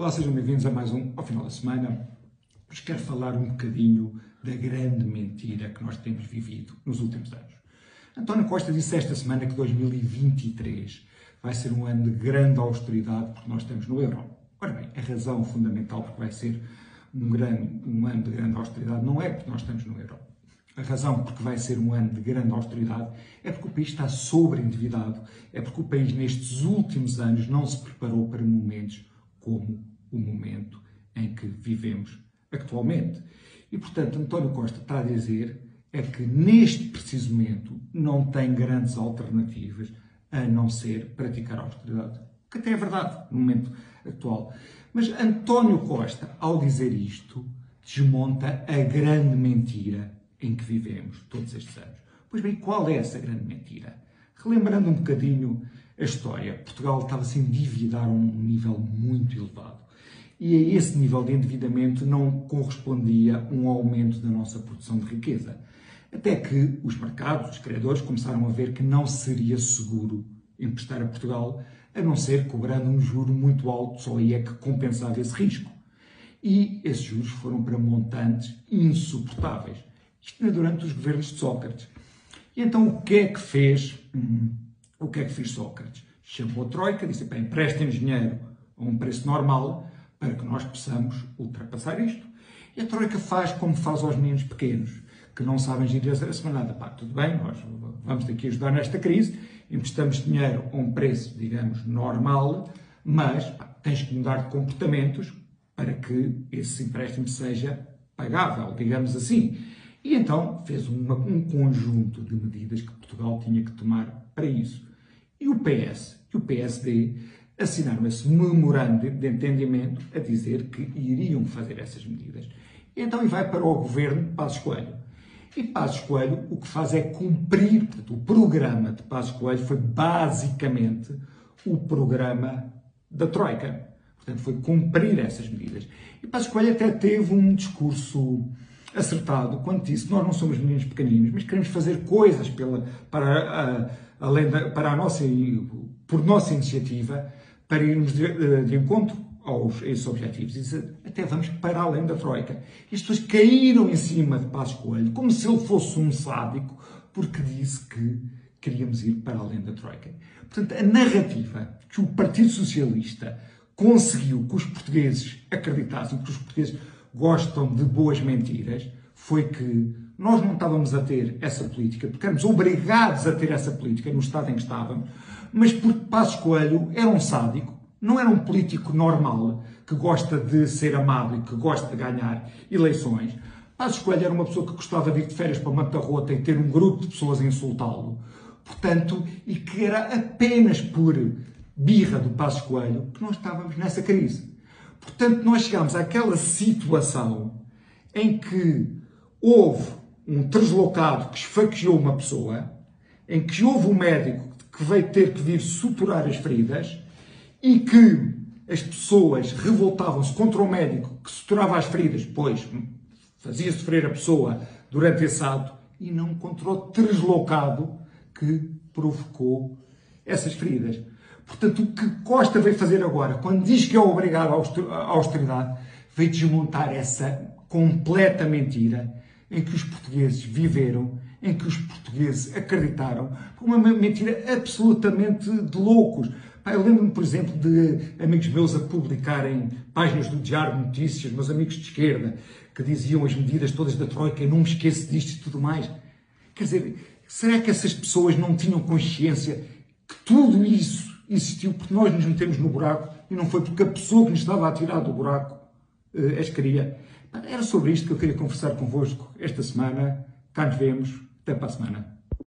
Olá, sejam bem-vindos a mais um ao final da semana. Hoje quero falar um bocadinho da grande mentira que nós temos vivido nos últimos anos. António Costa disse esta semana que 2023 vai ser um ano de grande austeridade porque nós estamos no euro. Ora bem, a razão fundamental porque vai ser um, grande, um ano de grande austeridade não é porque nós estamos no euro. A razão porque vai ser um ano de grande austeridade é porque o país está sobreendividado, é porque o país nestes últimos anos não se preparou para momentos como o momento em que vivemos atualmente. E, portanto, António Costa está a dizer é que neste preciso momento não tem grandes alternativas a não ser praticar a austeridade. Que até é verdade no momento atual. Mas António Costa, ao dizer isto, desmonta a grande mentira em que vivemos todos estes anos. Pois bem, qual é essa grande mentira? Relembrando um bocadinho a história, Portugal estava -se a endividar a um nível muito elevado. E a esse nível de endividamento não correspondia um aumento da nossa produção de riqueza. Até que os mercados, os credores, começaram a ver que não seria seguro emprestar a Portugal, a não ser cobrando um juro muito alto, só aí é que compensava esse risco. E esses juros foram para montantes insuportáveis. Isto durante os governos de Sócrates. E então o que é que fez? Hum, o que é que fez Sócrates? Chamou a Troika, disse: bem, emprestem dinheiro a um preço normal para que nós possamos ultrapassar isto. E a Troika faz como faz aos meninos pequenos, que não sabem gerir a semana. Pá, tudo bem, nós vamos aqui ajudar nesta crise, emprestamos dinheiro a um preço, digamos, normal, mas pá, tens que mudar de comportamentos para que esse empréstimo seja pagável, digamos assim. E então fez uma, um conjunto de medidas que Portugal tinha que tomar para isso. E o PS e o PSD assinaram esse memorando de entendimento a dizer que iriam fazer essas medidas. E então vai para o governo Passos Coelho. E Passos Coelho o que faz é cumprir, portanto, o programa de Passos Coelho foi basicamente o programa da Troika. Portanto, foi cumprir essas medidas. E Passos Coelho até teve um discurso acertado quando disse nós não somos meninos pequeninos, mas queremos fazer coisas pela, para, a, para a nossa, por nossa iniciativa para irmos de, de encontro aos, a esses objetivos. E até vamos para além da Troika. E as pessoas caíram em cima de Passos Coelho como se ele fosse um sádico, porque disse que queríamos ir para além da Troika. Portanto, a narrativa que o Partido Socialista conseguiu que os portugueses acreditassem, que os portugueses gostam de boas mentiras, foi que nós não estávamos a ter essa política, porque éramos obrigados a ter essa política no estado em que estávamos, mas porque Passos Coelho era um sádico, não era um político normal, que gosta de ser amado e que gosta de ganhar eleições. Passos Coelho era uma pessoa que gostava de ir de férias para Manta Rota e ter um grupo de pessoas a insultá-lo. Portanto, e que era apenas por birra do Passos Coelho que nós estávamos nessa crise. Portanto, nós chegámos àquela situação em que houve um deslocado que esfaqueou uma pessoa, em que houve um médico que veio ter que vir suturar as feridas e que as pessoas revoltavam-se contra o médico que suturava as feridas, pois fazia sofrer a pessoa durante esse ato, e não contra o deslocado que provocou essas feridas. Portanto, o que Costa veio fazer agora, quando diz que é obrigado à austeridade, veio desmontar essa completa mentira em que os portugueses viveram em que os portugueses acreditaram, uma mentira absolutamente de loucos. Eu lembro-me, por exemplo, de amigos meus a publicarem páginas do Diário de Notícias, meus amigos de esquerda, que diziam as medidas todas da Troika, não me esqueço disto e tudo mais. Quer dizer, será que essas pessoas não tinham consciência que tudo isso existiu porque nós nos metemos no buraco e não foi porque a pessoa que nos estava a tirar do buraco as queria? Era sobre isto que eu queria conversar convosco esta semana. Cá nos vemos. Até para a semana.